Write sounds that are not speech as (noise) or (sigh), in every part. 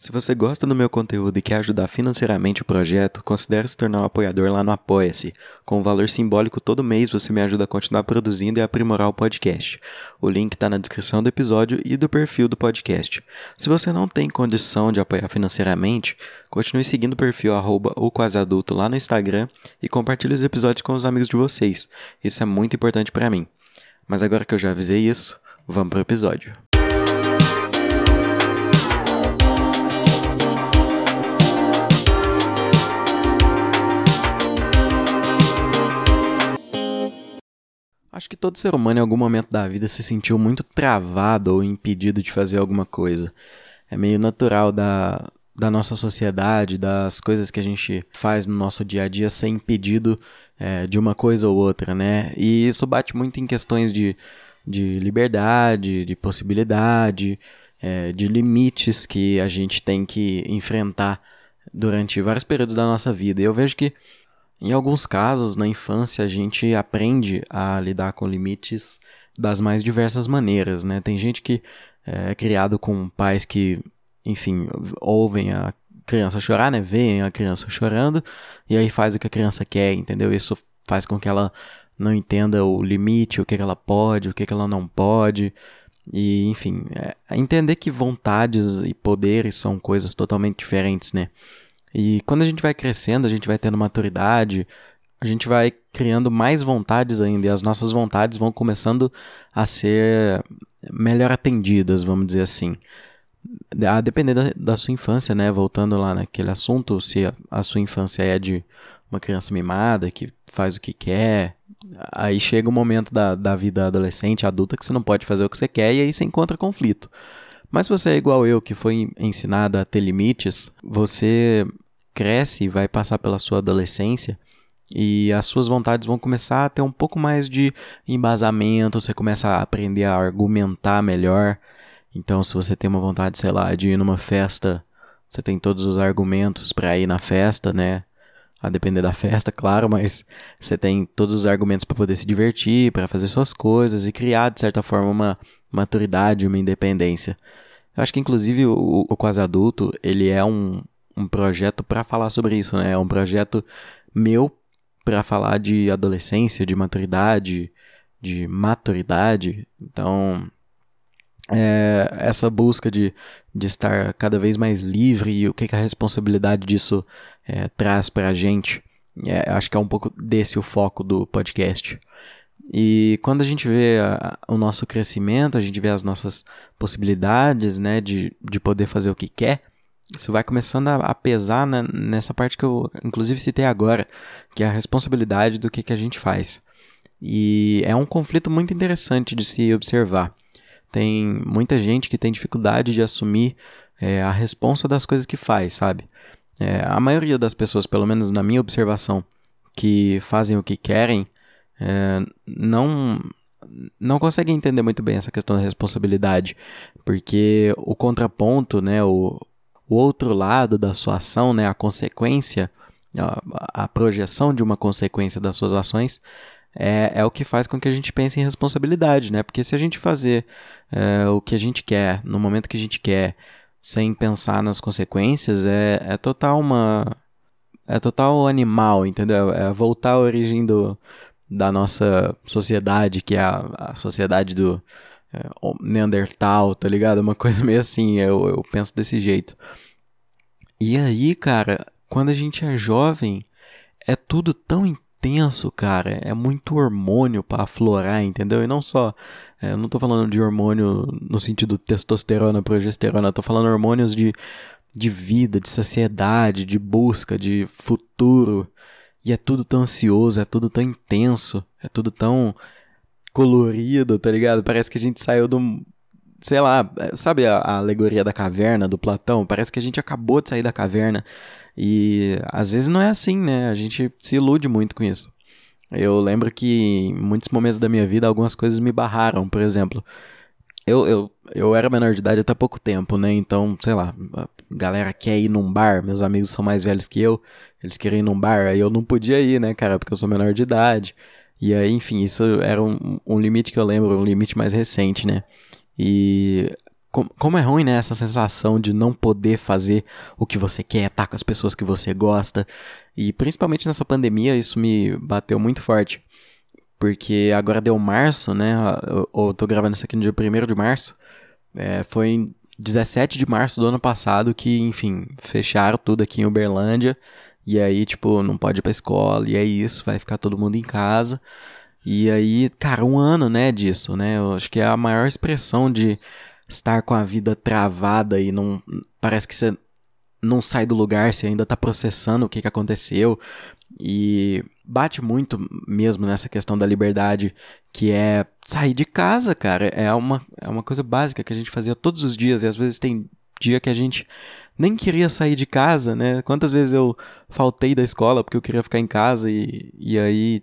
Se você gosta do meu conteúdo e quer ajudar financeiramente o projeto, considere se tornar um apoiador lá no Apoia-se. Com um valor simbólico todo mês você me ajuda a continuar produzindo e aprimorar o podcast. O link está na descrição do episódio e do perfil do podcast. Se você não tem condição de apoiar financeiramente, continue seguindo o perfil arroba o quase adulto lá no Instagram e compartilhe os episódios com os amigos de vocês. Isso é muito importante para mim. Mas agora que eu já avisei isso, vamos pro episódio. Acho que todo ser humano em algum momento da vida se sentiu muito travado ou impedido de fazer alguma coisa. É meio natural da, da nossa sociedade, das coisas que a gente faz no nosso dia a dia ser impedido é, de uma coisa ou outra, né? E isso bate muito em questões de, de liberdade, de possibilidade, é, de limites que a gente tem que enfrentar durante vários períodos da nossa vida. E eu vejo que em alguns casos, na infância, a gente aprende a lidar com limites das mais diversas maneiras, né? Tem gente que é criado com pais que, enfim, ouvem a criança chorar, né? Veem a criança chorando e aí faz o que a criança quer, entendeu? Isso faz com que ela não entenda o limite, o que, ela pode, o que, ela não pode. E, enfim, é entender que vontades e poderes são coisas totalmente diferentes, né? E quando a gente vai crescendo, a gente vai tendo maturidade, a gente vai criando mais vontades ainda, e as nossas vontades vão começando a ser melhor atendidas, vamos dizer assim. A depender da, da sua infância, né? Voltando lá naquele assunto, se a, a sua infância é de uma criança mimada que faz o que quer, aí chega o momento da, da vida adolescente, adulta, que você não pode fazer o que você quer e aí você encontra conflito. Mas se você é igual eu, que foi ensinado a ter limites, você cresce e vai passar pela sua adolescência e as suas vontades vão começar a ter um pouco mais de embasamento, você começa a aprender a argumentar melhor. Então, se você tem uma vontade, sei lá, de ir numa festa, você tem todos os argumentos para ir na festa, né? A depender da festa, (laughs) claro, mas você tem todos os argumentos para poder se divertir, para fazer suas coisas e criar, de certa forma, uma maturidade, uma independência. Eu acho que, inclusive, o, o Quase Adulto, ele é um, um projeto para falar sobre isso, né? É um projeto meu para falar de adolescência, de maturidade, de maturidade. Então, é, essa busca de, de estar cada vez mais livre e o que, que a responsabilidade disso é, traz para a gente. É, acho que é um pouco desse o foco do podcast. E quando a gente vê a, o nosso crescimento, a gente vê as nossas possibilidades né, de, de poder fazer o que quer, isso vai começando a, a pesar né, nessa parte que eu, inclusive, citei agora, que é a responsabilidade do que, que a gente faz. E é um conflito muito interessante de se observar. Tem muita gente que tem dificuldade de assumir é, a responsa das coisas que faz, sabe? É, a maioria das pessoas, pelo menos na minha observação, que fazem o que querem, é, não não conseguem entender muito bem essa questão da responsabilidade, porque o contraponto, né, o, o outro lado da sua ação, né, a consequência, a, a projeção de uma consequência das suas ações, é, é o que faz com que a gente pense em responsabilidade, né? Porque se a gente fazer é, o que a gente quer, no momento que a gente quer, sem pensar nas consequências, é, é total uma. É total animal, entendeu? É voltar à origem do, da nossa sociedade, que é a, a sociedade do é, Neandertal, tá ligado? Uma coisa meio assim, eu, eu penso desse jeito. E aí, cara, quando a gente é jovem, é tudo tão intenso, cara. É muito hormônio para aflorar, entendeu? E não só. É, eu não tô falando de hormônio no sentido testosterona, progesterona. Eu tô falando hormônios de, de vida, de saciedade, de busca, de futuro. E é tudo tão ansioso, é tudo tão intenso, é tudo tão colorido, tá ligado? Parece que a gente saiu do. Sei lá, sabe a, a alegoria da caverna do Platão? Parece que a gente acabou de sair da caverna. E às vezes não é assim, né? A gente se ilude muito com isso. Eu lembro que em muitos momentos da minha vida algumas coisas me barraram, por exemplo. Eu, eu, eu era menor de idade até pouco tempo, né? Então, sei lá, a galera quer ir num bar, meus amigos são mais velhos que eu, eles querem ir num bar, aí eu não podia ir, né, cara, porque eu sou menor de idade. E aí, enfim, isso era um, um limite que eu lembro, um limite mais recente, né? E como é ruim, né? Essa sensação de não poder fazer o que você quer, estar tá com as pessoas que você gosta. E principalmente nessa pandemia, isso me bateu muito forte. Porque agora deu março, né? Eu, eu tô gravando isso aqui no dia 1 de março. É, foi em 17 de março do ano passado que, enfim, fecharam tudo aqui em Uberlândia. E aí, tipo, não pode ir pra escola. E é isso, vai ficar todo mundo em casa. E aí, cara, um ano, né, disso, né? Eu acho que é a maior expressão de estar com a vida travada e não. Parece que você não sai do lugar, você ainda tá processando o que, que aconteceu. E bate muito mesmo nessa questão da liberdade, que é sair de casa, cara. É uma, é uma coisa básica que a gente fazia todos os dias, e às vezes tem dia que a gente nem queria sair de casa, né? Quantas vezes eu faltei da escola porque eu queria ficar em casa e, e aí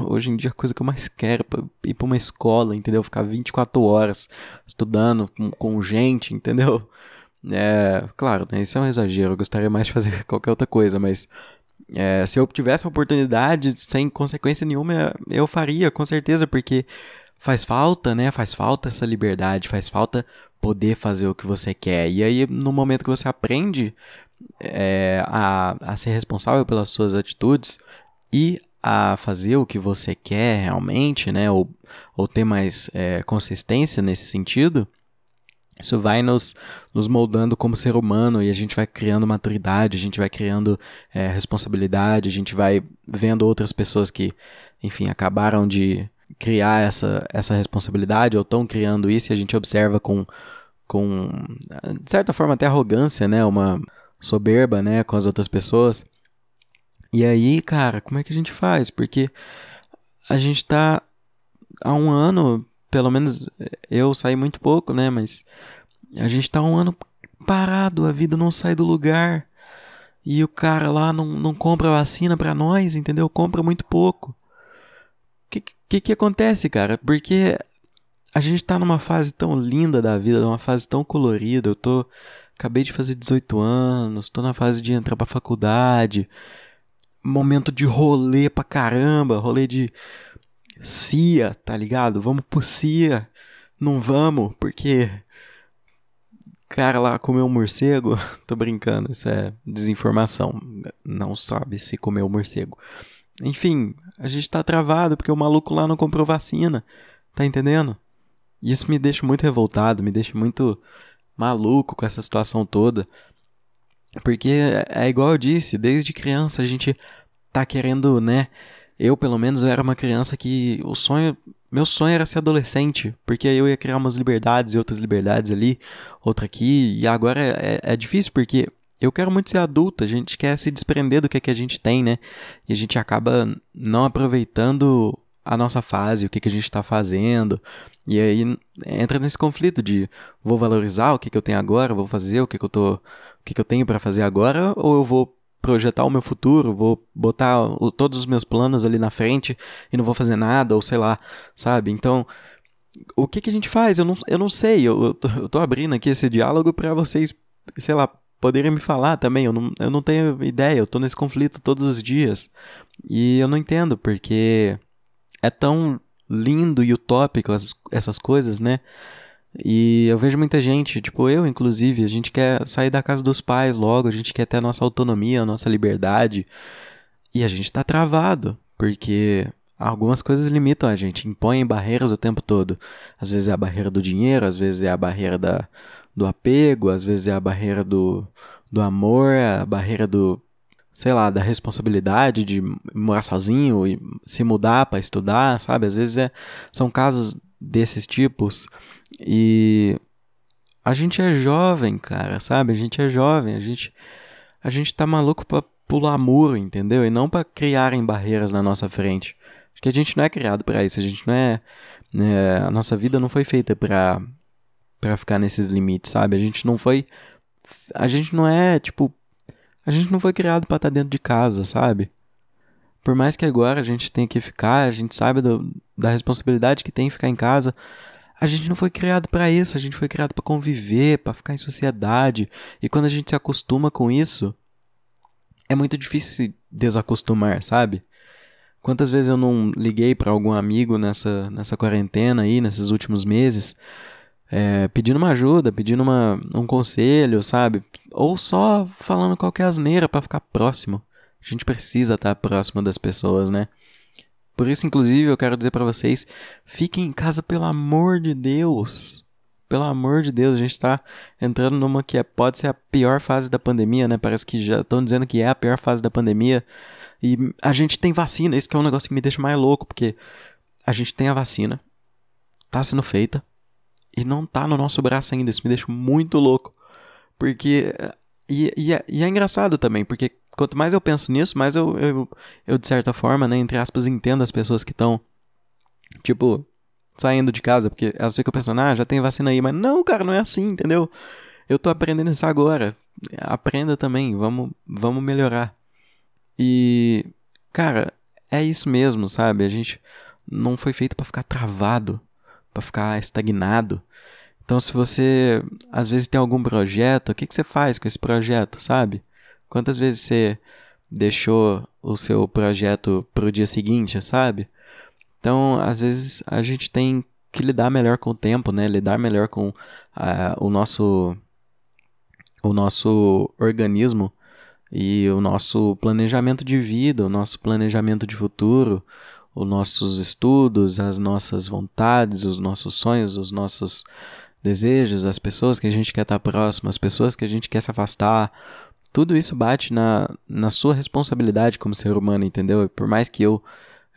hoje em dia a coisa que eu mais quero é ir para uma escola, entendeu? Ficar 24 horas estudando com, com gente, entendeu? É, claro, né, isso é um exagero, eu gostaria mais de fazer (laughs) qualquer outra coisa, mas é, se eu tivesse a oportunidade sem consequência nenhuma, eu faria, com certeza, porque faz falta, né? Faz falta essa liberdade, faz falta poder fazer o que você quer. E aí, no momento que você aprende é, a, a ser responsável pelas suas atitudes e a fazer o que você quer realmente, né? Ou, ou ter mais é, consistência nesse sentido, isso vai nos, nos moldando como ser humano e a gente vai criando maturidade, a gente vai criando é, responsabilidade, a gente vai vendo outras pessoas que, enfim, acabaram de criar essa, essa responsabilidade ou estão criando isso e a gente observa com, com, de certa forma, até arrogância, né? Uma soberba, né? Com as outras pessoas. E aí, cara, como é que a gente faz? Porque a gente tá há um ano, pelo menos eu saí muito pouco, né? Mas a gente tá um ano parado, a vida não sai do lugar. E o cara lá não, não compra vacina para nós, entendeu? Compra muito pouco. O que, que que acontece, cara? Porque a gente tá numa fase tão linda da vida, numa fase tão colorida. Eu tô. Acabei de fazer 18 anos, tô na fase de entrar pra faculdade momento de rolê pra caramba, rolê de CIA, tá ligado? Vamos pro CIA. Não vamos, porque cara lá comeu um morcego. (laughs) Tô brincando, isso é desinformação. Não sabe se comeu um morcego. Enfim, a gente tá travado porque o maluco lá não comprou vacina. Tá entendendo? Isso me deixa muito revoltado, me deixa muito maluco com essa situação toda. Porque é igual eu disse, desde criança a gente tá querendo, né? Eu, pelo menos, eu era uma criança que o sonho. Meu sonho era ser adolescente, porque eu ia criar umas liberdades e outras liberdades ali, outra aqui, e agora é, é difícil porque eu quero muito ser adulto, a gente quer se desprender do que, é que a gente tem, né? E a gente acaba não aproveitando a nossa fase, o que, que a gente está fazendo. E aí entra nesse conflito de vou valorizar o que, que eu tenho agora, vou fazer o que, que eu tô o que, que eu tenho para fazer agora, ou eu vou projetar o meu futuro, vou botar o, todos os meus planos ali na frente e não vou fazer nada, ou sei lá, sabe? Então, o que, que a gente faz? Eu não, eu não sei, eu, eu, tô, eu tô abrindo aqui esse diálogo para vocês, sei lá, poderem me falar também. Eu não, eu não tenho ideia, eu tô nesse conflito todos os dias e eu não entendo porque é tão lindo e utópico essas, essas coisas, né? E eu vejo muita gente, tipo eu inclusive, a gente quer sair da casa dos pais logo, a gente quer ter a nossa autonomia, a nossa liberdade. E a gente tá travado, porque algumas coisas limitam a gente, impõem barreiras o tempo todo. Às vezes é a barreira do dinheiro, às vezes é a barreira da, do apego, às vezes é a barreira do, do amor, a barreira do, sei lá, da responsabilidade de morar sozinho e se mudar para estudar, sabe? Às vezes é, são casos desses tipos e a gente é jovem, cara, sabe? A gente é jovem, a gente a gente tá maluco para pular muro, entendeu? E não para criarem barreiras na nossa frente. Porque a gente não é criado para isso, a gente não é, né, a nossa vida não foi feita para para ficar nesses limites, sabe? A gente não foi a gente não é, tipo, a gente não foi criado para estar tá dentro de casa, sabe? Por mais que agora a gente tenha que ficar, a gente sabe do, da responsabilidade que tem ficar em casa, a gente não foi criado para isso, a gente foi criado para conviver, para ficar em sociedade. E quando a gente se acostuma com isso, é muito difícil se desacostumar, sabe? Quantas vezes eu não liguei para algum amigo nessa, nessa quarentena aí, nesses últimos meses, é, pedindo uma ajuda, pedindo uma, um conselho, sabe? Ou só falando qualquer asneira para ficar próximo. A gente precisa estar próximo das pessoas, né? Por isso, inclusive, eu quero dizer para vocês: fiquem em casa, pelo amor de Deus. Pelo amor de Deus, a gente tá entrando numa que é, pode ser a pior fase da pandemia, né? Parece que já estão dizendo que é a pior fase da pandemia. E a gente tem vacina, esse que é um negócio que me deixa mais louco, porque a gente tem a vacina, tá sendo feita, e não tá no nosso braço ainda. Isso me deixa muito louco. Porque. E, e, é, e é engraçado também, porque quanto mais eu penso nisso, mais eu, eu, eu de certa forma, né, entre aspas, entendo as pessoas que estão, tipo, saindo de casa, porque elas ficam pensando, ah, já tem vacina aí, mas não, cara, não é assim, entendeu? Eu tô aprendendo isso agora. Aprenda também, vamos, vamos melhorar. E, cara, é isso mesmo, sabe? A gente não foi feito para ficar travado, para ficar estagnado. Então, se você às vezes tem algum projeto, o que, que você faz com esse projeto, sabe? Quantas vezes você deixou o seu projeto para o dia seguinte, sabe? Então, às vezes a gente tem que lidar melhor com o tempo, né? Lidar melhor com uh, o nosso o nosso organismo e o nosso planejamento de vida, o nosso planejamento de futuro, os nossos estudos, as nossas vontades, os nossos sonhos, os nossos desejos, as pessoas que a gente quer estar próximo, as pessoas que a gente quer se afastar, tudo isso bate na, na sua responsabilidade como ser humano, entendeu? Por mais que eu,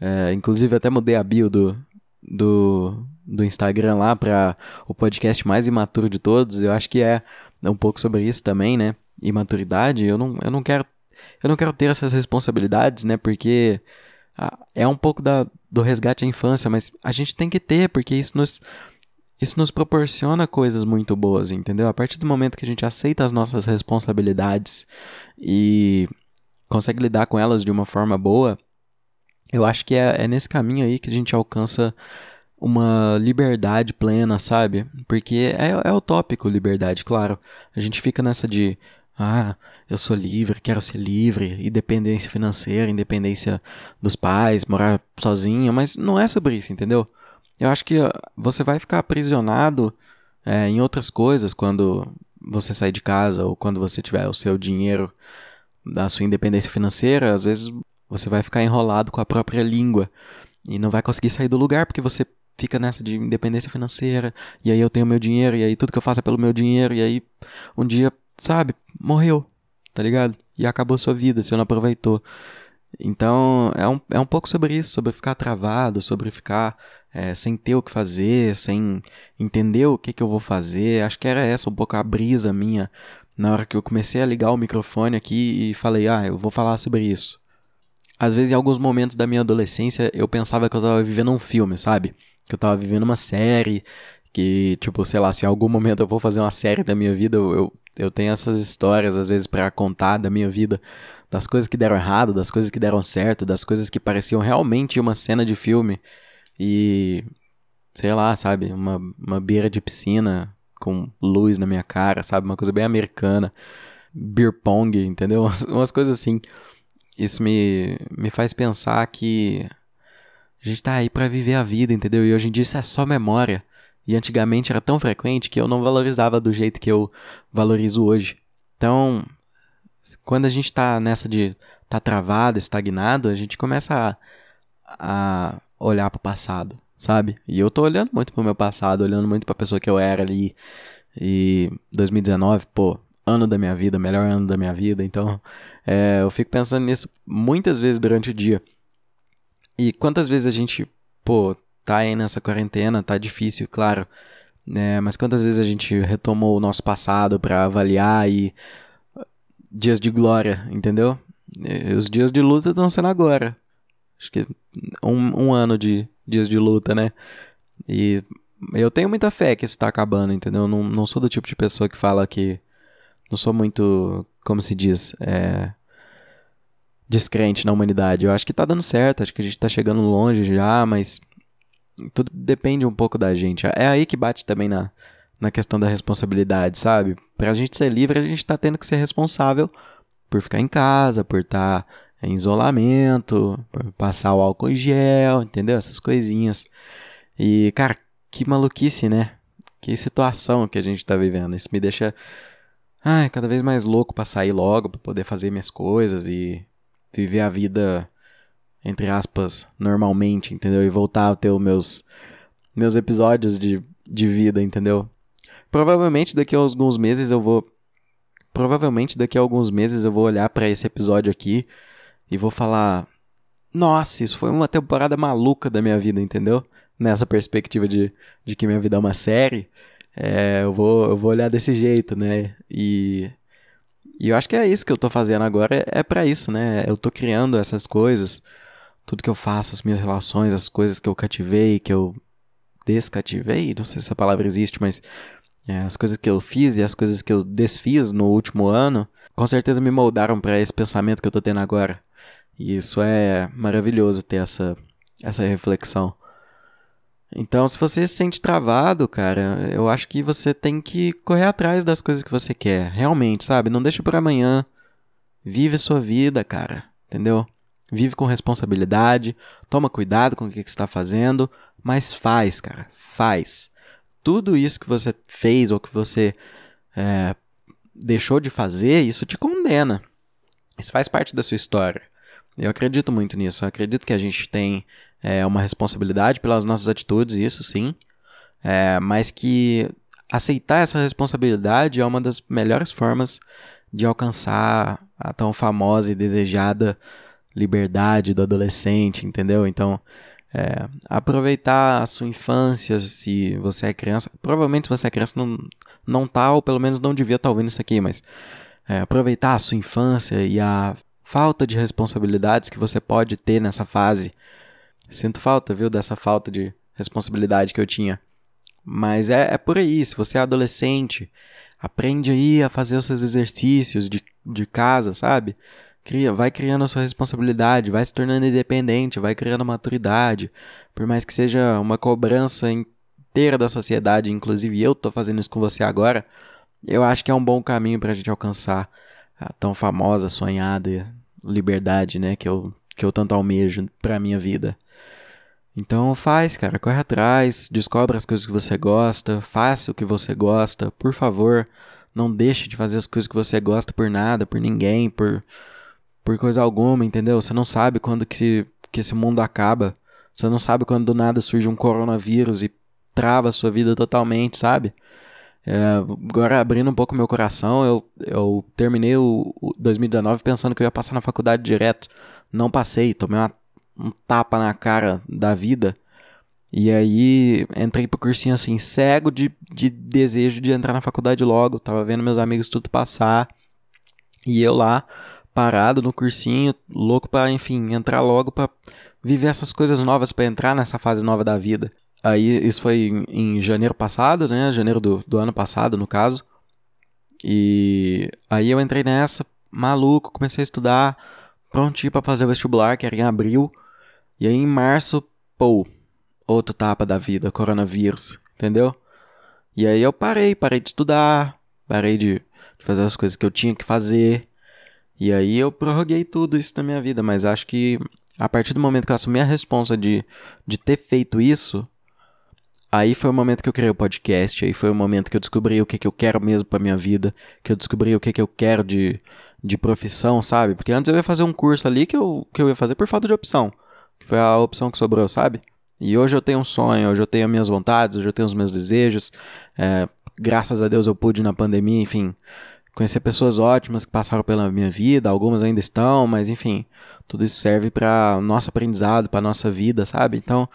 é, inclusive, até mudei a bio do, do, do Instagram lá para o podcast mais imaturo de todos, eu acho que é um pouco sobre isso também, né? Imaturidade, eu não, eu não quero eu não quero ter essas responsabilidades, né? Porque ah, é um pouco da, do resgate à infância, mas a gente tem que ter, porque isso nos, isso nos proporciona coisas muito boas, entendeu? A partir do momento que a gente aceita as nossas responsabilidades e consegue lidar com elas de uma forma boa, eu acho que é, é nesse caminho aí que a gente alcança uma liberdade plena, sabe? Porque é, é utópico liberdade, claro. A gente fica nessa de ah, eu sou livre, quero ser livre, independência financeira, independência dos pais, morar sozinho, mas não é sobre isso, entendeu? Eu acho que você vai ficar aprisionado é, em outras coisas quando você sair de casa ou quando você tiver o seu dinheiro da sua independência financeira, às vezes você vai ficar enrolado com a própria língua e não vai conseguir sair do lugar porque você fica nessa de independência financeira, e aí eu tenho meu dinheiro, e aí tudo que eu faço é pelo meu dinheiro, e aí um dia sabe, morreu, tá ligado? E acabou sua vida, você não aproveitou. Então, é um, é um pouco sobre isso, sobre ficar travado, sobre ficar é, sem ter o que fazer, sem entender o que, que eu vou fazer. Acho que era essa um pouco a brisa minha na hora que eu comecei a ligar o microfone aqui e falei, ah, eu vou falar sobre isso. Às vezes, em alguns momentos da minha adolescência, eu pensava que eu tava vivendo um filme, sabe? Que eu tava vivendo uma série, que, tipo, sei lá, se em algum momento eu vou fazer uma série da minha vida, eu, eu tenho essas histórias, às vezes, para contar da minha vida, das coisas que deram errado, das coisas que deram certo, das coisas que pareciam realmente uma cena de filme. E. Sei lá, sabe? Uma, uma beira de piscina com luz na minha cara, sabe? Uma coisa bem americana. Beer pong, entendeu? (laughs) Umas, umas coisas assim. Isso me, me faz pensar que a gente tá aí para viver a vida, entendeu? E hoje em dia isso é só memória. E antigamente era tão frequente que eu não valorizava do jeito que eu valorizo hoje. Então, quando a gente está nessa de tá travado, estagnado, a gente começa a, a olhar para o passado, sabe? E eu tô olhando muito pro meu passado, olhando muito para a pessoa que eu era ali. E 2019, pô, ano da minha vida, melhor ano da minha vida. Então, é, eu fico pensando nisso muitas vezes durante o dia. E quantas vezes a gente, pô, tá aí nessa quarentena, tá difícil, claro. Né? Mas quantas vezes a gente retomou o nosso passado para avaliar e dias de glória, entendeu? E os dias de luta estão sendo agora. Acho que um, um ano de dias de luta, né? E eu tenho muita fé que isso tá acabando, entendeu? Não, não sou do tipo de pessoa que fala que. Não sou muito. Como se diz? É descrente na humanidade. Eu acho que tá dando certo, acho que a gente tá chegando longe já, mas tudo depende um pouco da gente. É aí que bate também na, na questão da responsabilidade, sabe? Pra gente ser livre, a gente tá tendo que ser responsável por ficar em casa, por estar tá em isolamento, por passar o álcool em gel, entendeu? Essas coisinhas. E, cara, que maluquice, né? que situação que a gente tá vivendo. Isso me deixa ai, cada vez mais louco pra sair logo, pra poder fazer minhas coisas e viver a vida, entre aspas, normalmente, entendeu? E voltar a ter os meus, meus episódios de, de vida, entendeu? Provavelmente daqui a alguns meses eu vou. Provavelmente daqui a alguns meses eu vou olhar para esse episódio aqui e vou falar: Nossa, isso foi uma temporada maluca da minha vida, entendeu? Nessa perspectiva de, de que minha vida é uma série, é, eu, vou, eu vou olhar desse jeito, né? E, e eu acho que é isso que eu tô fazendo agora, é, é para isso, né? Eu tô criando essas coisas, tudo que eu faço, as minhas relações, as coisas que eu cativei, que eu descativei, não sei se essa palavra existe, mas é, as coisas que eu fiz e as coisas que eu desfiz no último ano, com certeza me moldaram para esse pensamento que eu tô tendo agora. E isso é maravilhoso ter essa, essa reflexão. Então, se você se sente travado, cara, eu acho que você tem que correr atrás das coisas que você quer. Realmente, sabe? Não deixa para amanhã. Vive sua vida, cara. Entendeu? Vive com responsabilidade. Toma cuidado com o que, você está fazendo. Mas faz, cara. Faz. Tudo isso que você fez ou que você é, deixou de fazer, isso te condena. Isso faz parte da sua história. Eu acredito muito nisso. Eu acredito que a gente tem é, uma responsabilidade pelas nossas atitudes, isso sim. É, mas que aceitar essa responsabilidade é uma das melhores formas de alcançar a tão famosa e desejada liberdade do adolescente, entendeu? Então, é, aproveitar a sua infância, se você é criança. Provavelmente, se você é criança, não, não tá, ou pelo menos não devia estar tá ouvindo isso aqui, mas é, aproveitar a sua infância e a falta de responsabilidades que você pode ter nessa fase. Sinto falta, viu, dessa falta de responsabilidade que eu tinha. Mas é, é por aí, se você é adolescente, aprende aí a fazer os seus exercícios de, de casa, sabe? Cria, vai criando a sua responsabilidade, vai se tornando independente, vai criando maturidade. Por mais que seja uma cobrança inteira da sociedade, inclusive eu tô fazendo isso com você agora, eu acho que é um bom caminho para a gente alcançar a tão famosa, sonhada liberdade, né, que eu, que eu tanto almejo para minha vida. Então faz, cara, corre atrás, descobre as coisas que você gosta, faça o que você gosta, por favor, não deixe de fazer as coisas que você gosta por nada, por ninguém, por por coisa alguma, entendeu? Você não sabe quando que, que esse mundo acaba. Você não sabe quando do nada surge um coronavírus e trava a sua vida totalmente, sabe? É, agora, abrindo um pouco meu coração, eu, eu terminei o, o 2019 pensando que eu ia passar na faculdade direto. Não passei, tomei uma, um tapa na cara da vida. E aí entrei pro cursinho assim, cego de, de desejo de entrar na faculdade logo. Tava vendo meus amigos tudo passar. E eu lá, parado no cursinho, louco pra, enfim, entrar logo pra viver essas coisas novas, pra entrar nessa fase nova da vida. Aí isso foi em, em janeiro passado, né? Janeiro do, do ano passado, no caso. E aí eu entrei nessa, maluco, comecei a estudar, prontinho para fazer o vestibular, que era em abril. E aí em março, pô, outra etapa da vida, coronavírus, entendeu? E aí eu parei, parei de estudar, parei de, de fazer as coisas que eu tinha que fazer. E aí eu prorroguei tudo isso na minha vida, mas acho que a partir do momento que eu assumi a responsa de, de ter feito isso, Aí foi o momento que eu criei o podcast, aí foi o momento que eu descobri o que, que eu quero mesmo pra minha vida, que eu descobri o que, que eu quero de, de profissão, sabe? Porque antes eu ia fazer um curso ali que eu, que eu ia fazer por falta de opção, que foi a opção que sobrou, sabe? E hoje eu tenho um sonho, hoje eu tenho as minhas vontades, hoje eu tenho os meus desejos. É, graças a Deus eu pude na pandemia, enfim, conhecer pessoas ótimas que passaram pela minha vida, algumas ainda estão, mas enfim, tudo isso serve para nosso aprendizado, para nossa vida, sabe? Então,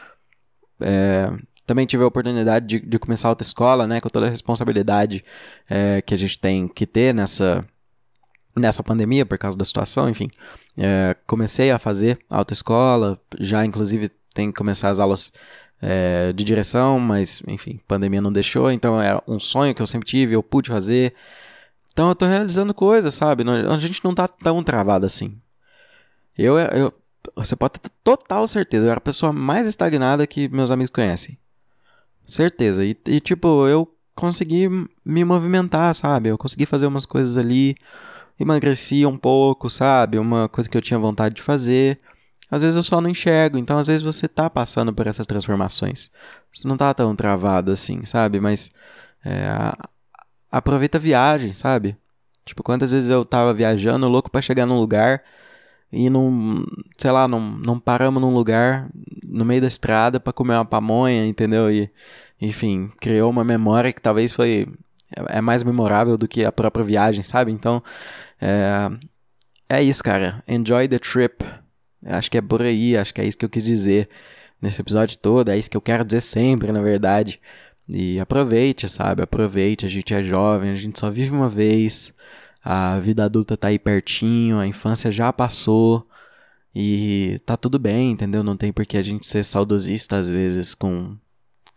é, também tive a oportunidade de, de começar a autoescola, né? Com toda a responsabilidade é, que a gente tem que ter nessa, nessa pandemia, por causa da situação, enfim. É, comecei a fazer autoescola, já inclusive tem que começar as aulas é, de direção, mas enfim, pandemia não deixou, então é um sonho que eu sempre tive, eu pude fazer. Então eu tô realizando coisas, sabe? A gente não tá tão travado assim. Eu, eu, você pode ter total certeza, eu era a pessoa mais estagnada que meus amigos conhecem. Certeza. E, e, tipo, eu consegui me movimentar, sabe? Eu consegui fazer umas coisas ali, emagreci um pouco, sabe? Uma coisa que eu tinha vontade de fazer. às vezes eu só não enxergo. Então, às vezes você tá passando por essas transformações. Você não tá tão travado assim, sabe? Mas é, aproveita a viagem, sabe? Tipo, quantas vezes eu tava viajando, louco para chegar num lugar e não, sei lá, não, não paramos num lugar no meio da estrada para comer uma pamonha, entendeu? E, enfim, criou uma memória que talvez foi é mais memorável do que a própria viagem, sabe? Então, é, é isso, cara. Enjoy the trip. Acho que é por aí, acho que é isso que eu quis dizer nesse episódio todo, é isso que eu quero dizer sempre, na verdade. E aproveite, sabe? Aproveite, a gente é jovem, a gente só vive uma vez a vida adulta tá aí pertinho, a infância já passou e tá tudo bem, entendeu? Não tem por que a gente ser saudosista às vezes com,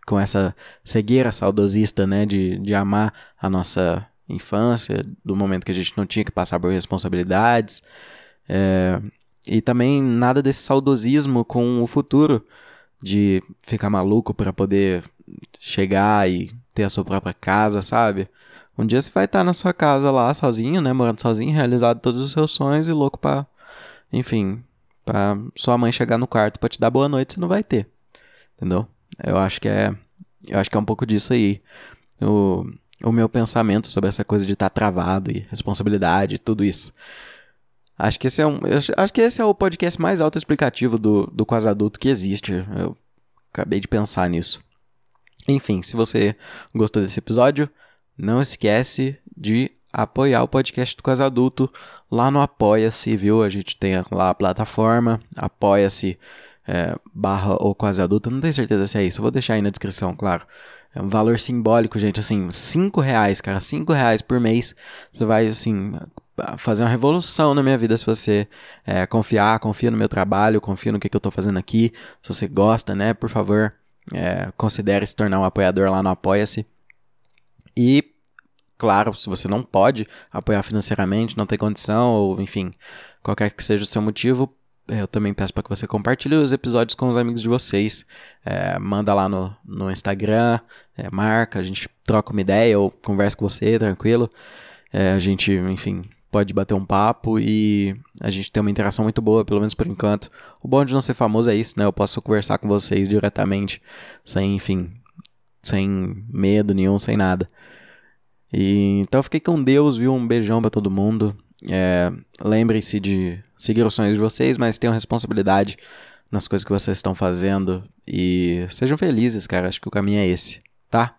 com essa cegueira saudosista, né? De, de amar a nossa infância, do momento que a gente não tinha que passar por responsabilidades. É, e também nada desse saudosismo com o futuro, de ficar maluco para poder chegar e ter a sua própria casa, sabe? Um dia você vai estar na sua casa lá, sozinho, né? Morando sozinho, realizado todos os seus sonhos e louco pra. Enfim, pra sua mãe chegar no quarto pra te dar boa noite, você não vai ter. Entendeu? Eu acho que é. Eu acho que é um pouco disso aí. O, o meu pensamento sobre essa coisa de estar tá travado e responsabilidade e tudo isso. Acho que esse é um. acho que esse é o podcast mais autoexplicativo do, do quase adulto que existe. Eu acabei de pensar nisso. Enfim, se você gostou desse episódio, não esquece de apoiar o podcast do Quase Adulto lá no Apoia-se, viu? A gente tem lá a plataforma, apoia-se é, barra ou Quase Adulto, não tenho certeza se é isso, vou deixar aí na descrição, claro. É um valor simbólico, gente, assim, 5 reais, cara, 5 reais por mês, você vai, assim, fazer uma revolução na minha vida se você é, confiar, confia no meu trabalho, confia no que, que eu tô fazendo aqui, se você gosta, né, por favor, é, considere se tornar um apoiador lá no Apoia-se. E, claro, se você não pode apoiar financeiramente, não tem condição, ou enfim, qualquer que seja o seu motivo, eu também peço para que você compartilhe os episódios com os amigos de vocês. É, manda lá no, no Instagram, é, marca, a gente troca uma ideia ou conversa com você, tranquilo. É, a gente, enfim, pode bater um papo e a gente tem uma interação muito boa, pelo menos por enquanto. O bom de não ser famoso é isso, né? Eu posso conversar com vocês diretamente, sem, enfim, sem medo nenhum, sem nada. E, então fiquei com Deus, viu? Um beijão para todo mundo. É, Lembrem-se de seguir os sonhos de vocês, mas tenham responsabilidade nas coisas que vocês estão fazendo. E sejam felizes, cara. Acho que o caminho é esse, tá?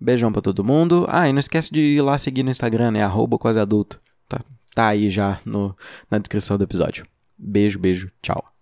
Beijão pra todo mundo. Ah, e não esquece de ir lá seguir no Instagram, né? Arroba quase adulto. Tá, tá aí já no, na descrição do episódio. Beijo, beijo. Tchau.